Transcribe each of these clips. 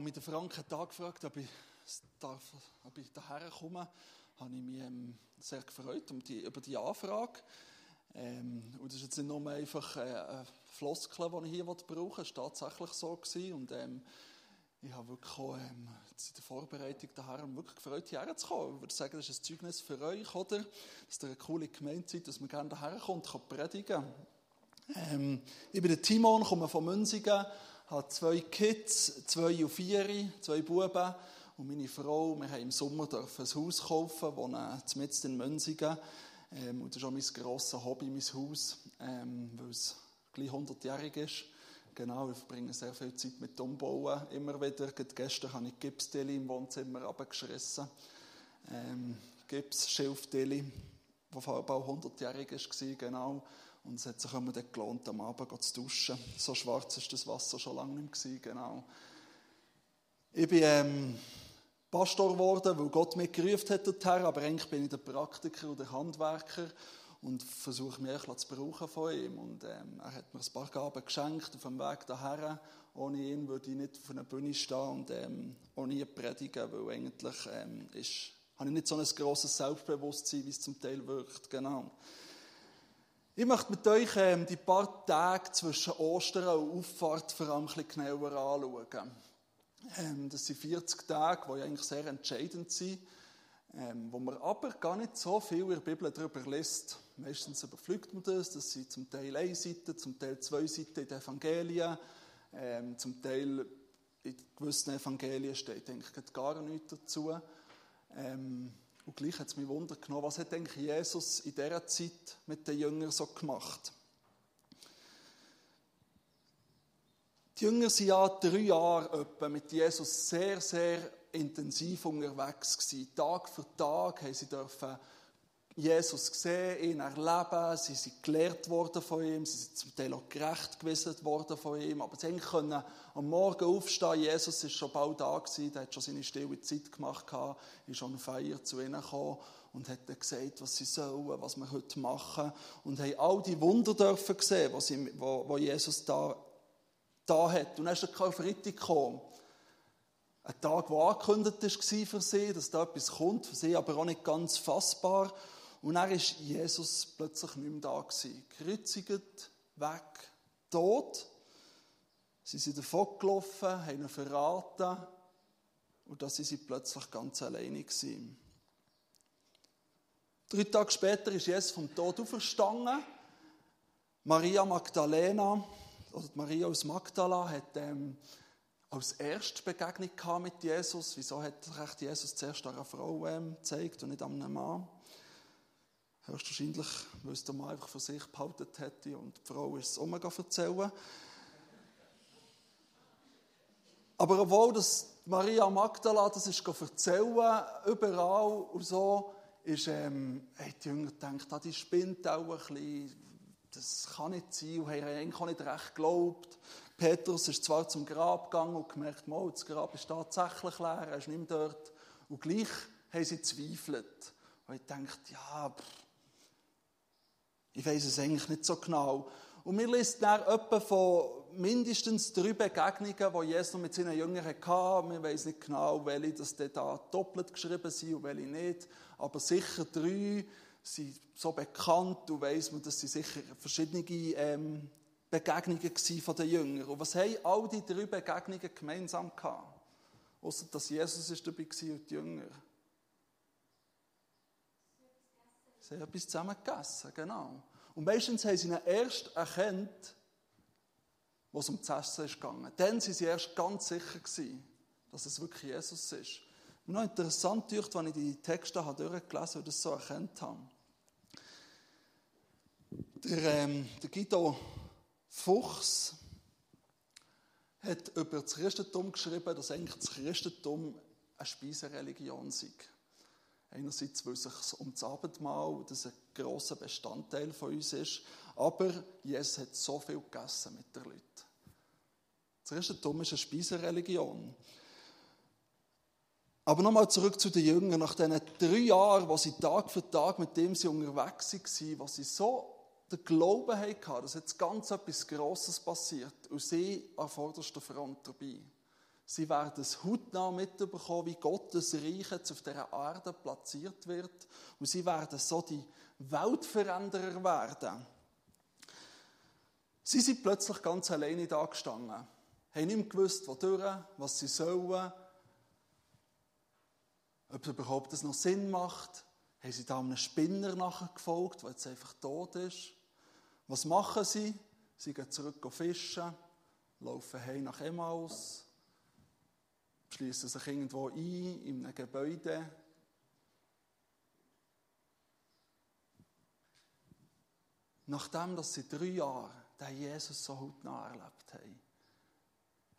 als mich der Frank hat angefragt ob ich, darf, ob ich daher komme, habe ich mich ähm, sehr gefreut um die, über die Anfrage. Ähm, und das ist jetzt nicht nur einfach eine Floskel, die ich hier brauchen will. Es war tatsächlich so. Gewesen. Und ähm, ich habe wirklich auch, ähm, in der Vorbereitung daher wirklich gefreut, hierher zu kommen. Ich würde sagen, das ist ein Zeugnis für euch, oder? Dass ihr eine coole Gemeinde seid, dass man gerne daher kommt und predigen kann. Ähm, ich bin der Timon, komme von Münzigen habe zwei Kids, zwei und vier, zwei Buben und meine Frau. Wir haben im Sommer ein Haus kaufen, wohnen mitten in Münzigen. Ähm, und das ist auch mein grosses Hobby, mein Haus, ähm, weil es gleich 100-jährig ist. Genau, wir verbringen sehr viel Zeit mit Umbauen, immer wieder. Gestern habe ich Gipsdeli im Wohnzimmer abgeschrissen. Ähm, Gips-Schilfdeli, das bald 100-jährig war, genau. Und es hat sich immer dann gelohnt, am Abend zu duschen. So schwarz ist das Wasser schon lange nicht mehr genau. Ich bin ähm, Pastor geworden, weil Gott mich gerufen hat dorthin, aber eigentlich bin ich der Praktiker und der Handwerker und versuche mich zu brauchen von ihm. Und ähm, er hat mir ein paar Gaben geschenkt auf dem Weg daher. Ohne ihn würde ich nicht auf einer Bühne stehen und ähm, ohne ihn predigen, weil eigentlich ähm, ist, habe ich nicht so ein grosses Selbstbewusstsein, wie es zum Teil wirkt. Genau. Ich möchte mit euch ähm, die paar Tage zwischen Ostern und Auffahrt vor allem ein genauer anschauen. Ähm, das sind 40 Tage, die eigentlich sehr entscheidend sind, ähm, wo man aber gar nicht so viel in der Bibel darüber liest. Meistens überfliegt man das, das sind zum Teil eine Seite, zum Teil zwei Seiten in den Evangelien, ähm, zum Teil in gewissen Evangelien steht eigentlich gar nichts dazu. Ähm, und gleich hat es mich Wunder genommen, was hat eigentlich Jesus in dieser Zeit mit den Jüngern so gemacht? Die Jünger waren ja drei Jahre mit Jesus sehr, sehr intensiv unterwegs gewesen. Tag für Tag haben sie dürfen Jesus gesehen, ihn erleben, sie sind gelehrt worden von ihm, sie sind zum Teil auch gerecht gewissen worden von ihm, aber sie können am Morgen aufstehen, Jesus ist schon bald da gewesen, der hat schon seine stille Zeit gemacht, ist schon Feier zu ihnen gekommen und hat dann gesagt, was sie sollen, was wir heute machen und haben all die Wunder dürfen sehen, was wo, wo Jesus da, da hat. Und dann ist der gekommen. Ein Tag, der angekündigt war für sie, dass da etwas kommt, für sie aber auch nicht ganz fassbar. Und dann war Jesus plötzlich nicht mehr da. Gewesen. Kreuzigt, weg, tot. Sie sind davon gelaufen, haben ihn verraten. Und da sind sie plötzlich ganz alleine. Drei Tage später ist Jesus vom Tod auferstanden. Maria Magdalena, oder Maria aus Magdala, hat ähm, als erste Begegnung mit Jesus. Wieso hat Jesus zuerst einer Frau ähm, gezeigt und nicht einem Mann? Höchstwahrscheinlich, weil es der Mann einfach für sich behalten hätte und die Frau ist es erzählen. Aber obwohl das Maria Magdala das ist erzählen, überall und so, ist, ähm, haben die Jünger gedacht, ah, die spinnt auch ein bisschen, das kann nicht sein und haben eigentlich auch nicht recht geglaubt. Petrus ist zwar zum Grab gegangen und gemerkt, das Grab ist tatsächlich leer, er ist nicht mehr dort. Und gleich haben sie zweifelt. Und ich dachte, ja, pff, ich weiß es eigentlich nicht so genau. Und wir lesen dann etwa von mindestens drei Begegnungen, die Jesus mit seinen Jüngern hatte. Wir wissen nicht genau, welche das da doppelt geschrieben sind und welche nicht. Aber sicher drei sind so bekannt und weiss man, dass sie sicher verschiedene ähm, Begegnungen von den Jüngern. Und was haben all die drei Begegnungen gemeinsam gehabt? Außer dass Jesus dabei war und die Jünger. Sie haben etwas zusammen gegessen, genau. Und meistens haben sie ihn erst erkannt, was um das Essen gegangen. Dann sind sie erst ganz sicher gewesen, dass es wirklich Jesus ist. Und noch interessant, durch, wenn ich die Texte habe durchgelesen und das so erkannt habe. Der, ähm, der Guido Fuchs hat über das Christentum geschrieben, dass eigentlich das Christentum eine Speisereligion ist. Einerseits, weil es sich um das Abendmahl, das ein grosser Bestandteil von uns ist, aber Jesus hat so viel gegessen mit den Leuten. Das Christentum ist eine Speisereligion. Aber nochmal zurück zu den Jüngern. Nach diesen drei Jahren, wo sie Tag für Tag mit dem sie unterwegs waren, wo sie so den Glauben hatten, dass jetzt ganz etwas Grosses passiert und sie an vorderster Front dabei. Sie werden es hautnah mitbekommen, wie Gottes Reich jetzt auf dieser Erde platziert wird. Und sie werden so die Weltveränderer werden. Sie sind plötzlich ganz alleine da gestanden. Haben nicht mehr gewusst, wodurch, was sie sollen, ob es überhaupt noch Sinn macht. Haben sie da einem Spinner nachgefolgt, der jetzt einfach tot ist? Was machen sie? Sie gehen zurück Fischen, laufen heim nach Emmaus, schließen sich irgendwo ein, in einem Gebäude. Nachdem dass sie drei Jahre den Jesus so hautnah erlebt haben,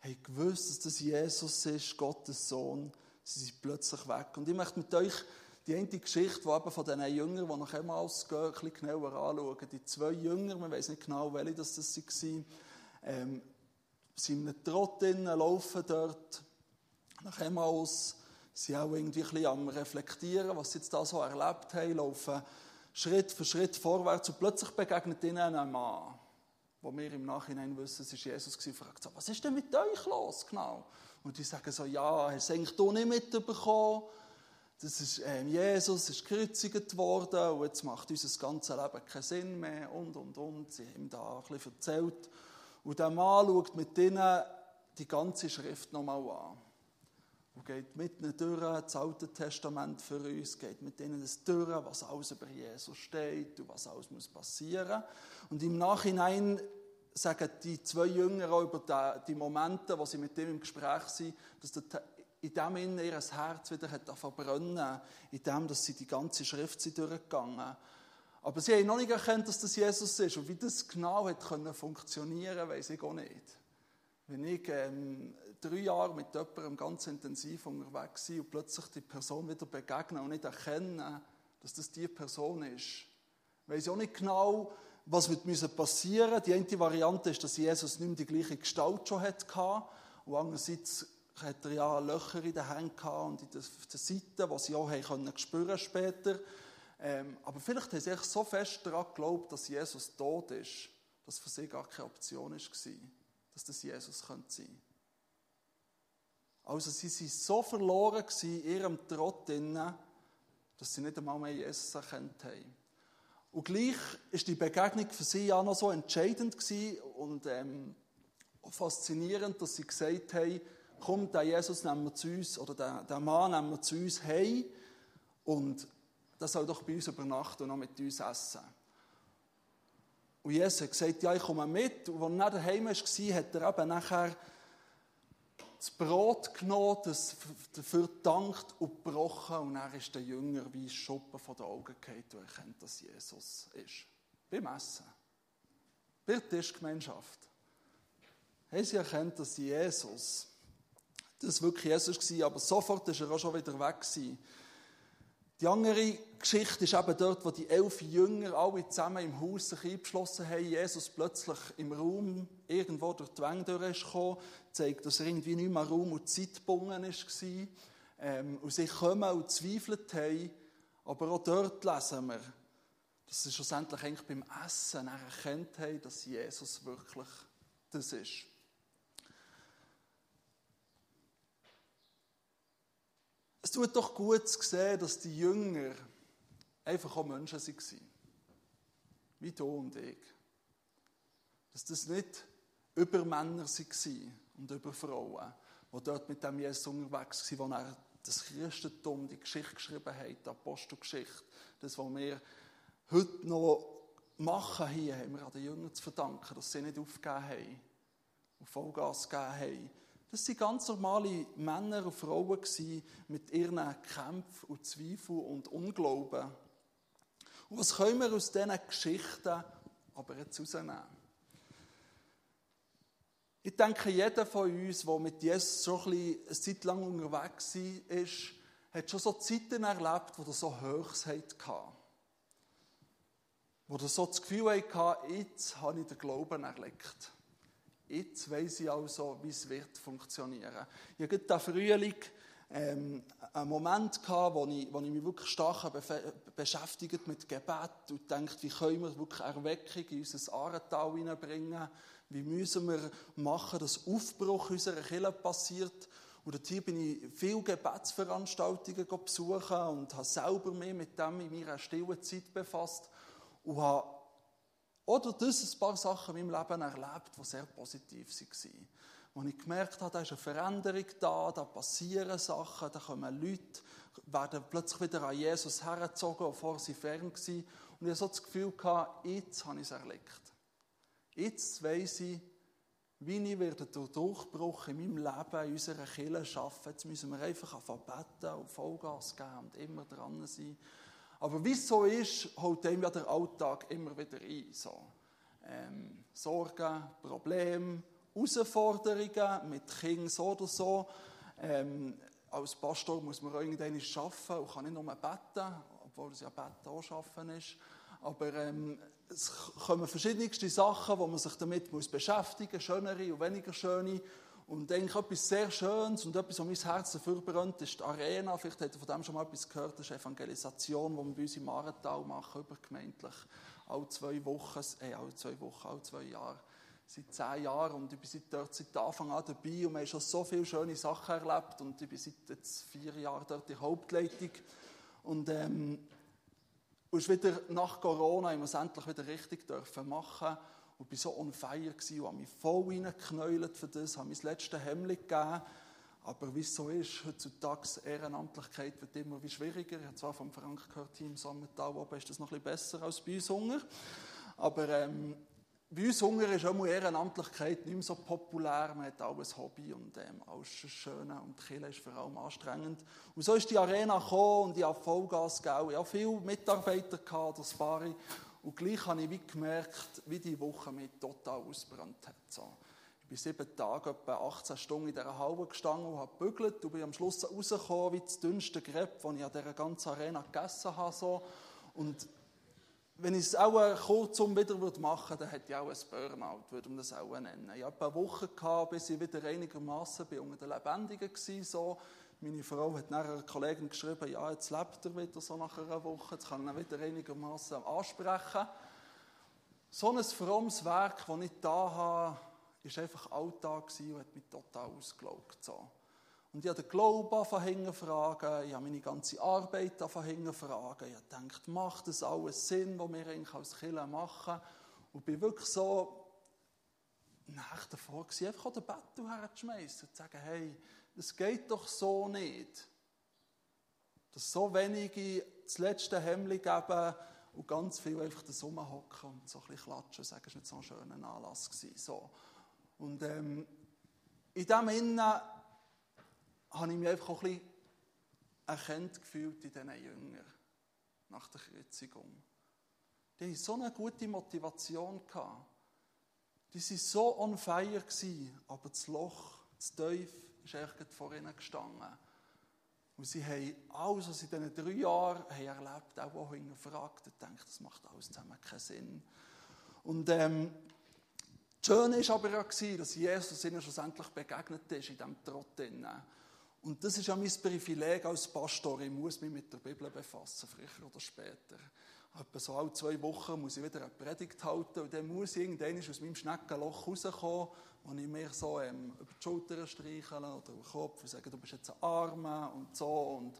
haben gewusst, dass das Jesus ist, Gottes Sohn, sie sind plötzlich weg. Und ich möchte mit euch die eine Geschichte, die eben von diesen Jüngern, die nach Emmaus gehen, ein bisschen genauer anschauen. Die zwei Jünger, man weiß nicht genau, welche das waren, ähm, sind in einem Trott drin, laufen dort nach Emmaus, sind auch irgendwie ein am Reflektieren, was sie jetzt da so erlebt haben, laufen Schritt für Schritt vorwärts und plötzlich begegnet ihnen ein Mann, wo wir im Nachhinein wissen, es war Jesus, und fragt so, was ist denn mit euch los genau? Und die sagen so, ja, hast du eigentlich hier nicht mitbekommen? Das ist ähm, Jesus, ist gekreuzigt worden und jetzt macht unser ganzes Leben keinen Sinn mehr und, und, und. Sie haben da ein bisschen erzählt. Und der Mann schaut mit ihnen die ganze Schrift nochmal an. Und geht mit ihnen durch das Alte Testament für uns, geht mit ihnen das durch, was alles über Jesus steht und was alles muss passieren. Und im Nachhinein sagen die zwei Jünger auch über die Momente, wo sie mit ihm im Gespräch sind, dass in dem in ihr Herz wieder hat verbrennen, in dem, dass sie die ganze Schrift sind durchgegangen. Aber sie haben noch nicht erkannt, dass das Jesus ist. Und wie das genau hat können weiß ich auch nicht. Wenn ich ähm, drei Jahre mit jemandem ganz intensiv unterwegs bin und plötzlich die Person wieder begegne und nicht erkenne, dass das die Person ist, weiß ich auch nicht genau, was wird passieren müssen. Die eine Variante ist, dass Jesus nicht mehr die gleiche Gestalt schon hatte. Und andererseits hat er ja Löcher in den Händen und in den Seiten, die sie auch haben spüren später. Ähm, aber vielleicht haben sie so fest daran geglaubt, dass Jesus tot ist, dass für sie gar keine Option war, dass das Jesus sein könnte. Also sie waren so verloren in ihrem Trott, dass sie nicht einmal mehr Jesus erkannt haben. Und gleich ist die Begegnung für sie ja noch so entscheidend und ähm, faszinierend, dass sie gesagt haben, kommt der Jesus nehmen wir zu uns, oder der, der Mann nehmen wir zu uns hey und der soll doch bei uns übernachten und noch mit uns essen. Und Jesus hat gesagt, ja, ich komme mit. Und als er daheim war, hat er eben nachher das Brot genommen, das dafür gedankt und gebrochen. Und dann ist der Jünger wie Schuppen von den Augen gefallen und erkennt, dass Jesus ist. Beim Essen. Bei der Tischgemeinschaft. Haben sie erkennt, dass Jesus das wirklich Jesus war, aber sofort war er auch schon wieder weg. Gewesen. Die andere Geschichte ist eben dort, wo die elf Jünger alle zusammen im Haus sich eingeschlossen haben. Jesus plötzlich im Raum irgendwo durch die Wände durchgekommen, zeigt, dass er irgendwie nicht mehr Raum und Zeit gebunden war. Ähm, und sie kommen und zweifelt haben. Aber auch dort lesen wir, dass sie schlussendlich eigentlich beim Essen erkannt haben, dass Jesus wirklich das ist. Es tut doch gut zu sehen, dass die Jünger einfach auch Menschen waren. Wie du und ich. Dass das nicht über Männer waren und über Frauen, die dort mit dem Jesus unterwegs waren, wo er das Christentum, die Geschichte geschrieben hat, die Apostelgeschichte, das, was wir heute noch machen hier, haben wir an den Jüngern zu verdanken, dass sie nicht aufgegeben haben und Vollgas gegeben haben das waren ganz normale Männer und Frauen mit ihren Kämpfen und Zweifeln und Unglauben. Und was können wir aus diesen Geschichten aber jetzt herausnehmen? Ich denke, jeder von uns, der mit Jesus so ein eine Zeit lang unterwegs ist, hat schon so Zeiten erlebt, wo er so Höchst hatte. Wo er so das Gefühl hatte, jetzt habe ich den Glauben erleckt. Jetzt weiß ich also, wie es wird funktionieren. Ich hatte diesen Frühling ähm, einen Moment gehabt, wo ich, wo ich mich wirklich stark beschäftigt mit Gebet und denkt, wie können wir wirklich Erweckung in unser Ahrental hineinbringen? Wie müssen wir machen, dass Aufbruch unserer Kirche passiert? Und hier bin ich viele Gebetsveranstaltungen besuchen und habe selber mich mit dem in meiner stillen Zeit befasst und habe oder das ein paar Sachen in meinem Leben erlebt, die sehr positiv waren. Wo ich gemerkt habe, da ist eine Veränderung da, da passieren Sachen, da kommen Leute, werden plötzlich wieder an Jesus hergezogen, obwohl sie fern waren. Und ich hatte so das Gefühl, jetzt habe ich es erlebt. Jetzt weiss ich, wie ich werde den Durchbruch in meinem Leben, in unserer Kirche schaffen. Jetzt müssen wir einfach anfangen beten und Vollgas geben und immer dran sein. Aber wie es so ist, holt einem ja der Alltag immer wieder ein. So. Ähm, Sorgen, Probleme, Herausforderungen mit Kindern so oder so. Ähm, als Pastor muss man irgendwann arbeiten und kann nicht nur beten, obwohl es ja Beten auch arbeiten ist. Aber ähm, es kommen verschiedenste Sachen, wo man sich damit beschäftigen muss, schönere und weniger schöne. Und eigentlich etwas sehr Schönes und etwas, was mein Herz dafür brennt, ist die Arena. Vielleicht habt ihr von dem schon mal etwas gehört. Das ist Evangelisation, die wir bei uns im Arental machen, übergemeindlich. Alle zwei Wochen, äh, alle zwei Wochen, alle zwei Jahre. Seit zehn Jahren und ich bin seit, dort, seit Anfang an dabei und wir haben schon so viele schöne Sachen erlebt und ich bin seit jetzt vier Jahren dort die Hauptleitung. Und ähm, und es wieder nach Corona, wir es endlich wieder richtig dürfen machen. Und ich war so on fire und habe mich voll reingeknäult für das, habe mein letztes Hemd gegeben. Aber wie es so ist, heutzutage Ehrenamtlichkeit wird immer wie schwieriger. Ich habe zwar vom Frank gehört, Team Sommertal oben ist das noch ein besser als bei uns Hunger. Aber ähm, bei uns Hunger ist auch Ehrenamtlichkeit nicht mehr so populär. Man hat auch ein Hobby und ähm, alles schön und die Kirche ist vor allem anstrengend. Und so ist die Arena gekommen und ich habe Vollgas gegeben. Ich hatte viele Mitarbeiter, gehabt, das Bari. Und gleich habe ich wie gemerkt, wie die Woche mich total ausgebrannt hat. So. Ich bin sieben Tage, etwa 18 Stunden in dieser Halle gestanden und habe gebügelt und bin am Schluss rausgekommen wie das dünnste Greb, das ich an dieser ganzen Arena gegessen habe. So. Und wenn ich es auch kurzum wieder machen würde, dann hätte ich auch ein Burnout, würde man das auch nennen. Ich hatte eine Woche, gehabt, bis ich wieder einigermaßen unter den Lebendigen war. So. Meine Frau hat nach einer Kollegin geschrieben, ja, jetzt lebt er wieder so nach einer Woche, jetzt kann er wieder einigermaßen ansprechen. So ein frommes Werk, das ich da habe, war einfach Alltag und hat mich total ausgelaugt. Und ich habe den Glauben angefangen fragen, ich habe meine ganze Arbeit angefangen fragen. Ich habe macht das alles Sinn, was wir eigentlich als Kirche machen? Und bin wirklich so nach davor gewesen, einfach den Bettel herzuschmeißen und zu sagen, hey, das geht doch so nicht. Dass so wenige das letzte Hemd geben und ganz viel einfach das rumhocken und so ein bisschen klatschen und sagen, es war nicht so ein schöner Anlass. Gewesen. So. Und ähm, in dem Innen habe ich mich einfach auch ein bisschen erkannt gefühlt in diesen Jüngern nach der Kreuzigung. Die hatten so eine gute Motivation. Gehabt. Die waren so on fire, gewesen, aber das Loch, das Teuf, ist eigentlich vor ihnen gestanden. Und sie haben alles, was sie in diesen drei Jahren haben erlebt haben, auch hinterfragt und gedacht, das macht alles zusammen keinen Sinn. Und ähm, das Schöne war aber auch, dass Jesus ihnen schlussendlich begegnet ist in diesem Trott. Und das ist ja mein Privileg als Pastor. Ich muss mich mit der Bibel befassen, früher oder später. Etwa so alle zwei Wochen muss ich wieder eine Predigt halten und dann muss ich irgendwann aus meinem Schneckenloch rauskommen, wo ich mir so ähm, über die Schulter streicheln oder über den Kopf und sage, du bist jetzt ein Arme und so. Und,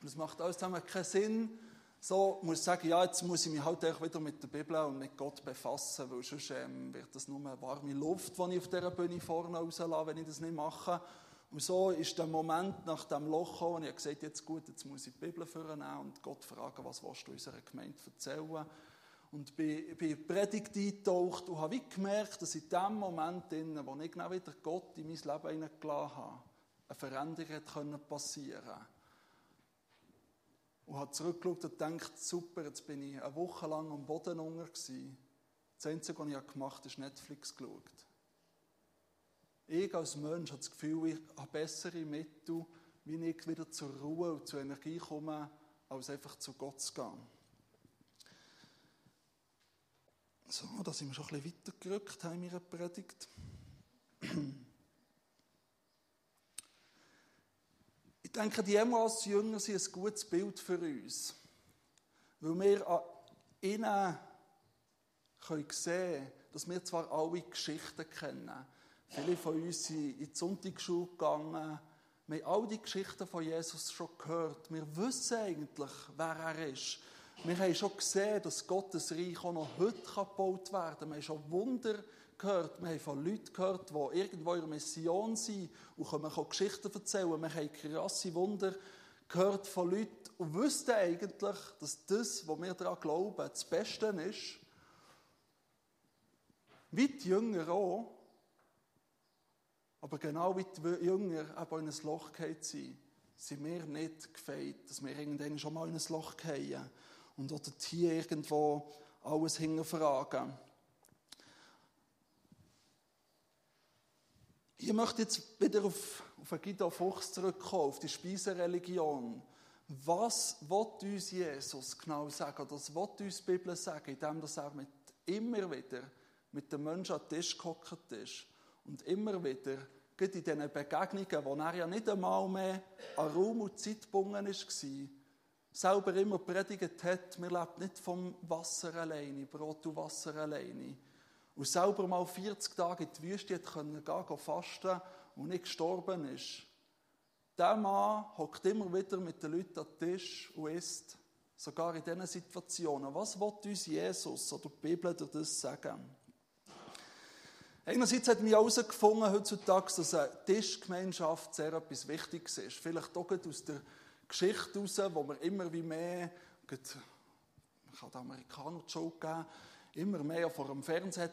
und es macht alles zusammen keinen Sinn. So muss ich sagen, ja, jetzt muss ich mich halt auch wieder mit der Bibel und mit Gott befassen, weil sonst ähm, wird das nur eine warme Luft, die ich auf dieser Bühne vorne rauslasse, wenn ich das nicht mache. Und so ist der Moment nach dem Loch gekommen, und ich habe gesagt, jetzt gut, jetzt muss ich die Bibel vornehmen und Gott fragen, was willst du unserer Gemeinde erzählen? Und bin, bin Predigt eingetaucht und habe gemerkt, dass in dem Moment, in wo ich genau wieder Gott in mein Leben hineingelassen habe, eine Veränderung passieren konnte. Und habe zurückgeschaut und gedacht, super, jetzt bin ich eine Woche lang am Boden unter. Das Einzige, was ich gemacht habe, ist Netflix geschaut. Ich als Mensch habe das Gefühl, ich habe bessere Mittel, wie ich wieder zur Ruhe und zur Energie komme, als einfach zu Gott zu gehen. So, da sind wir schon ein bisschen weitergerückt in meiner Predigt. Ich denke, die Emmaus-Jünger sind ein gutes Bild für uns. Weil wir an ihnen können sehen dass wir zwar alle Geschichten kennen, Viele von uns sind in die Sonntagsschule gegangen, Wir haben all die Geschichten von Jesus schon gehört. Wir wissen eigentlich, wer er ist. Wir haben schon gesehen, dass Gottes Reich auch noch heute gebaut werden kann. Wir haben schon Wunder gehört. Wir haben von Leuten gehört, die irgendwo in ihrer Mission sind und können Geschichten erzählen. Wir haben krasse Wunder gehört von Leuten und wussten eigentlich, dass das, was wir daran glauben, das Beste ist. Wie die Jünger auch. Aber genau wie die Jünger eben in ein Loch gefallen sind, sind wir nicht gefeit, dass wir irgendwann schon mal in ein Loch fallen und oder hier irgendwo alles hinterfragen. Ich möchte jetzt wieder auf, auf Guido Fuchs zurückkommen, auf die Speisereligion. Was will uns Jesus genau sagen, oder was will uns die Bibel sagen, indem er mit, immer wieder mit den Menschen an den Tisch gehockt ist und immer wieder, gerade in diesen Begegnungen, wo er ja nicht einmal mehr an Raum und Zeit gebunden war, selber immer predigt hat, wir leben nicht vom Wasser alleine, Brot und Wasser alleine, und selber mal 40 Tage in die Wüste hat können gehen, fasten und nicht gestorben ist. Der Mann hockt immer wieder mit den Leuten am Tisch und isst, sogar in diesen Situationen. Was will uns Jesus oder die Bibel durch das sagen? Einerseits hat mich herausgefunden heutzutage, dass eine Tischgemeinschaft sehr etwas Wichtiges ist. Vielleicht auch aus der Geschichte heraus, wo man immer wie mehr, man kann den Amerikanern die Schuld geben, immer mehr vor dem Fernseher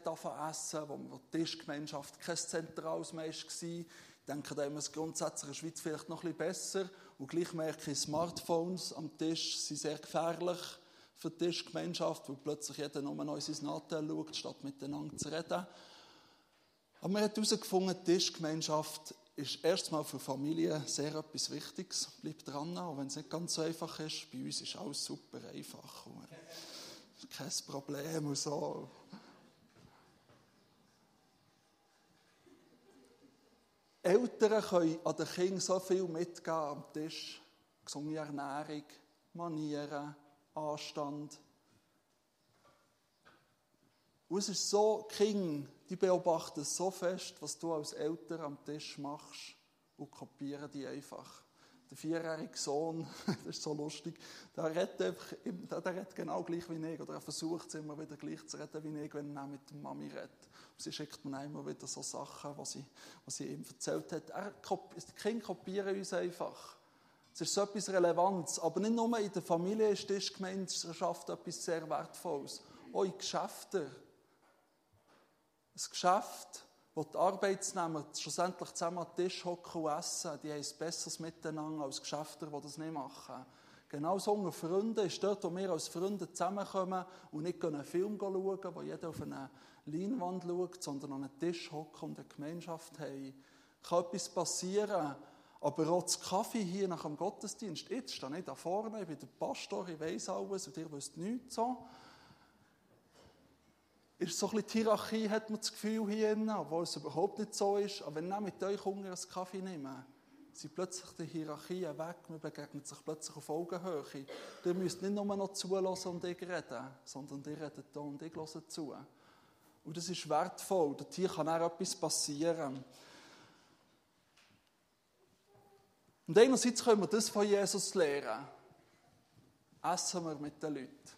essen, wo die Tischgemeinschaft kein zentrales mehr war. Ich denke, da haben wir es grundsätzlich in der Schweiz vielleicht noch ein bisschen besser. Und gleich merke ich, Smartphones am Tisch sind sehr gefährlich für die Tischgemeinschaft, weil plötzlich jeder nur noch in sein Nachteil schaut, statt miteinander zu reden. Aber man hat herausgefunden, die Tischgemeinschaft ist erstmal für Familien sehr etwas Wichtiges. Bleibt dran, auch wenn es nicht ganz so einfach ist. Bei uns ist alles super einfach kein Problem und so. Eltern können an den Kindern so viel mitgeben am Tisch. Gesunde Ernährung, Manieren, Anstand. Und es ist so, Kinder, die beobachten so fest, was du als Eltern am Tisch machst und kopieren die einfach der vierjährige Sohn, das ist so lustig, der redet, einfach, der, redet genau gleich wie ich, oder er versucht es immer wieder gleich zu reden wie ich, wenn er mit der Mami redet. Und sie schickt mir immer wieder so Sachen, was sie, was sie ihm erzählt hat. Er, die Kinder kopieren uns einfach. Es ist so etwas Relevantes. Aber nicht nur in der Familie ist die Gemeinschaft etwas sehr Wertvolles. Auch in Geschäften. Ein Geschäft wo die Arbeitsnehmer schlussendlich zusammen am Tisch hocken und essen, die haben es besseres Miteinander als Geschäfte, die das nicht machen. Genauso unter Freunden ist dort, wo wir als Freunde zusammenkommen und nicht einen Film schauen, wo jeder auf eine Leinwand schaut, sondern an einen Tisch hocken und eine Gemeinschaft haben. Kann etwas passieren, aber auch das Kaffee hier nach dem Gottesdienst, jetzt stehe ich da vorne, ich bin der Pastor, ich weiß alles und ihr wisst nichts so ist so ein bisschen Hierarchie, hat man das Gefühl hier drin, obwohl es überhaupt nicht so ist. Aber wenn ich mit euch Hunger einen Kaffee nehme, sind plötzlich die Hierarchien weg, man begegnet sich plötzlich auf Augenhöhe. Ihr müsst nicht nur noch zulassen und ich reden, sondern ihr redet da und ich höre zu. Und das ist wertvoll, dort hier kann auch etwas passieren. Und einerseits können wir das von Jesus lernen. Essen wir mit den Leuten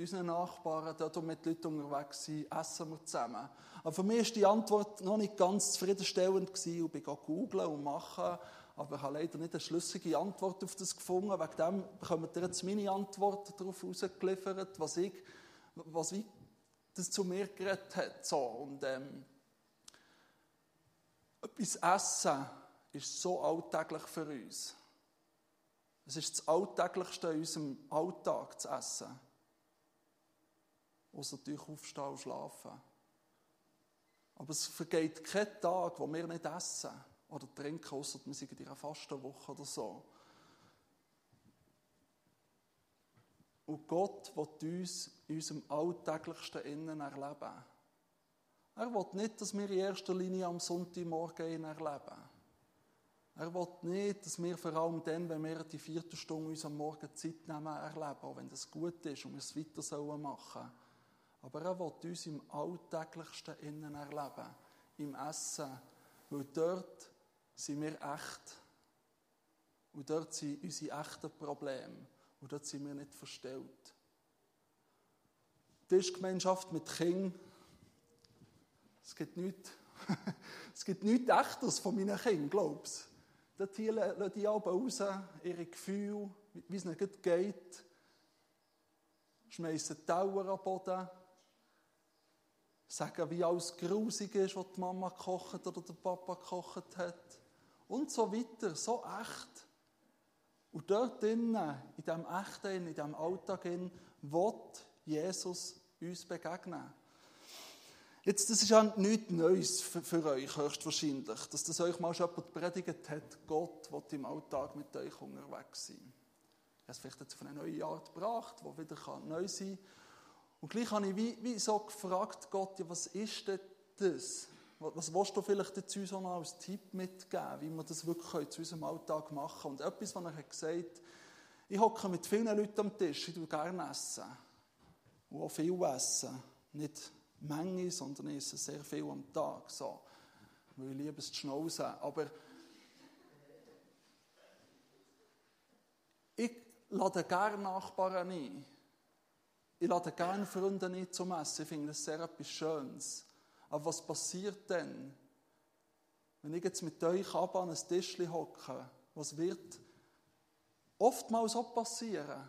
unseren Nachbarn, dort, wo wir mit Leuten unterwegs sind, essen wir zusammen. Aber für mich war die Antwort noch nicht ganz zufriedenstellend gewesen, ich bin googeln und machen, aber ich habe leider nicht eine schlüssige Antwort auf das gefunden. Wegen dem bekommt ihr jetzt meine Antwort darauf herausgeliefert, was ich, was ich das zu mir geredet hat. So, und ähm, etwas Essen ist so alltäglich für uns. Es ist das Alltäglichste in unserem Alltag zu essen außer natürlich aufstehen und schlafen. Aber es vergeht kein Tag, wo wir nicht essen oder trinken, außer wir sind in einer Fastenwoche oder so. Und Gott will uns in unserem alltäglichsten Innen erleben. Er will nicht, dass wir in erster Linie am Sonntagmorgen ihn erleben. Er will nicht, dass wir vor allem dann, wenn wir die vierte Stunde uns am Morgen Zeit nehmen, erleben, auch wenn das gut ist und wir es weiter machen sollen. Aber er will uns im Alltäglichsten innen erleben, im Essen. Weil dort sind wir echt Und dort sind unsere echten Probleme. Und dort sind wir nicht verstellt. Tischgemeinschaft mit Kindern. Es gibt nichts, es gibt nichts Echtes von meinen Kindern, glaubst du? Dort lassen die alle raus, ihre Gefühle, wie es ihnen geht. Schmeißen Tauer am Boden. Sagen, wie alles grusig ist, was die Mama gekocht oder der Papa gekocht hat. Und so weiter. So echt. Und dort drinnen, in diesem Echten, in diesem Alltag, will Jesus uns begegnen. Jetzt, das ist ja nichts Neues für, für euch, höchstwahrscheinlich, dass das euch mal schon jemand predigt hat, Gott will im Alltag mit euch unterwegs sein. Er hat es vielleicht jetzt auf eine neue Art gebracht, die wieder neu sein kann. Und gleich habe ich wie, wie so gefragt, Gott, ja, was ist denn das? Was willst du vielleicht dazu so noch als Tipp mitgeben, wie wir das wirklich zu unserem Alltag machen Und etwas, was er hat gesagt ich hocke mit vielen Leuten am Tisch, ich tue gerne essen. Und auch viel essen. Nicht Menge, sondern ich esse sehr viel am Tag. So. Weil ich liebe es zu schnauzen. Aber ich lade gerne Nachbarn ein. Ich lade gerne Freunde ein zum Essen. Ich finde das sehr etwas Schönes. Aber was passiert denn, wenn ich jetzt mit euch ab an ein Tischchen hocke? Was wird oftmals auch passieren?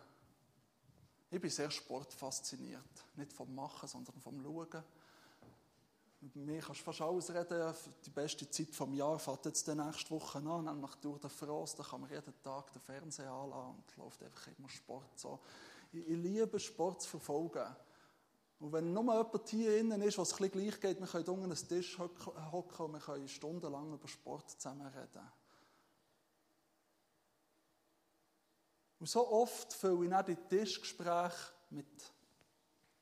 Ich bin sehr sportfasziniert. Nicht vom Machen, sondern vom Schauen. Bei mir kannst du fast alles reden. Die beste Zeit des Jahres fährt jetzt die nächste Woche an, nämlich durch den Frost. Da kann man jeden Tag den Fernseher anlassen und läuft einfach immer Sport. So. Ich, liebe Sport zu verfolgen. Und wenn nur jemand hier innen ist, was es gleich geht, wir können unter einen Tisch hocken und wir können stundenlang über Sport zusammen reden. Und so oft fülle ich auch die Tischgespräche mit,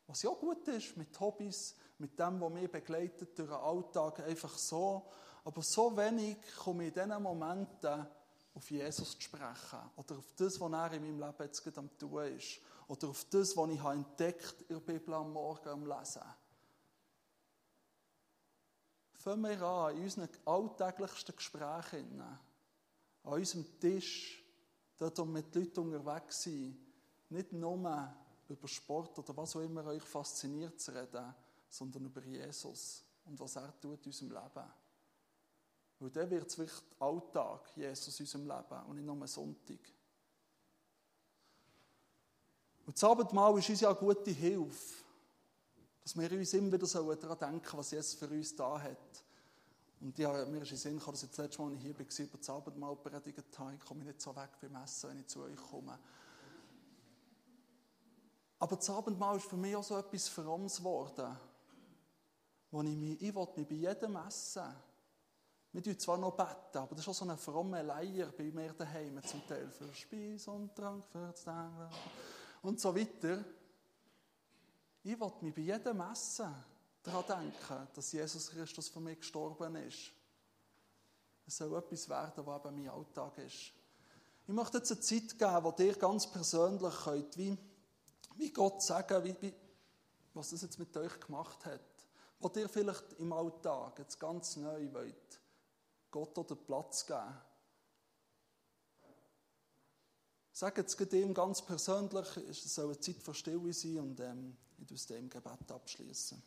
was ja gut ist, mit Hobbys, mit dem, was mich begleitet durch den Alltag, einfach so. Aber so wenig komme ich in diesen Momenten auf Jesus zu sprechen. Oder auf das, was er in meinem Leben jetzt gerade am tun ist. Oder auf das, was ich habe entdeckt in der Bibel am Morgen am Lesen. Fangen wir an, in unseren alltäglichsten Gesprächen, an unserem Tisch, dort, wo wir mit Leuten unterwegs sind, nicht nur über Sport oder was auch immer euch fasziniert zu reden, sondern über Jesus und was er tut in unserem Leben. Weil dann wird es wirklich Alltag, Jesus in unserem Leben und nicht nur Sonntag. Und das Abendmahl ist uns ja eine gute Hilfe, dass wir uns immer wieder daran denken was Jesus für uns da hat. Und ja, mir ist in Sinn gekommen, dass ich das letzte Mal, als ich hier war, über das Abendmahl predigt habe. Ich komme nicht so weg beim Essen, wenn ich zu euch komme. Aber das Abendmahl ist für mich auch so etwas Frommes geworden, wo ich mich, ich will mich bei jedem Essen, wir tun zwar noch beten, aber das ist auch so eine fromme Leier bei mir daheim zum Teil für Speis und Trank, für das Denken und so weiter. Ich will mich bei jedem Essen daran denken, dass Jesus Christus für mich gestorben ist. Es soll etwas werden, was eben mein Alltag ist. Ich möchte jetzt eine Zeit geben, wo ihr ganz persönlich könnt, wie, wie Gott sagen, wie, wie, was das jetzt mit euch gemacht hat. Wo ihr vielleicht im Alltag jetzt ganz neu wollt, Gott oder Platz geben. Sag jetzt ihm ganz persönlich, es soll eine Zeit für Stille sein und ähm, ich aus dem Gebet abschließen.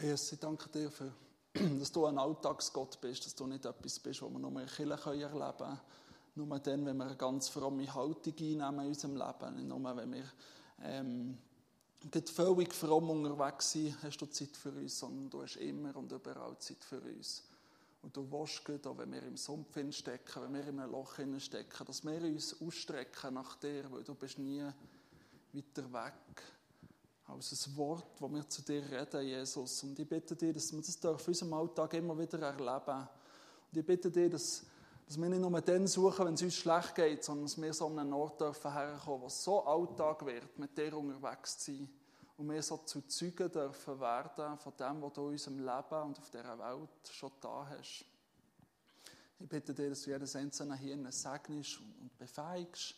Jesus, ich danke dir, für, dass du ein Alltagsgott bist, dass du nicht etwas bist, was wir nur in Kirche erleben können. Nur dann, wenn wir eine ganz fromme Haltung einnehmen in unserem Leben. Nicht nur, wenn wir ähm, völlig fromm unterwegs sein, hast du Zeit für uns, sondern du hast immer und überall Zeit für uns. Und du willst Gott, auch wenn wir im Sumpf stecken, wenn wir in einem Loch stecken, dass wir uns ausstrecken nach dir, weil du bist nie weiter weg als ein Wort, das wir zu dir reden, Jesus. Und ich bitte dich, dass wir das in unserem Alltag immer wieder erleben. Und ich bitte dich, dass, dass wir nicht nur den suchen, wenn es uns schlecht geht, sondern dass wir so an einen Ort dürfen herkommen, wo so Alltag wird, mit dir unterwegs zu sein. Und wir so zu Zeugen dürfen werden von dem, was du in unserem Leben und auf dieser Welt schon da hast. Ich bitte dich, dass du jedes einzelne hier segnest und befähigst,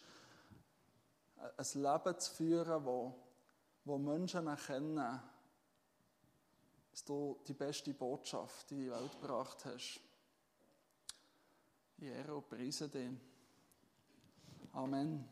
ein Leben zu führen, das wo Menschen erkennen, dass du die beste Botschaft in die Welt gebracht hast. Und preise dich. Amen.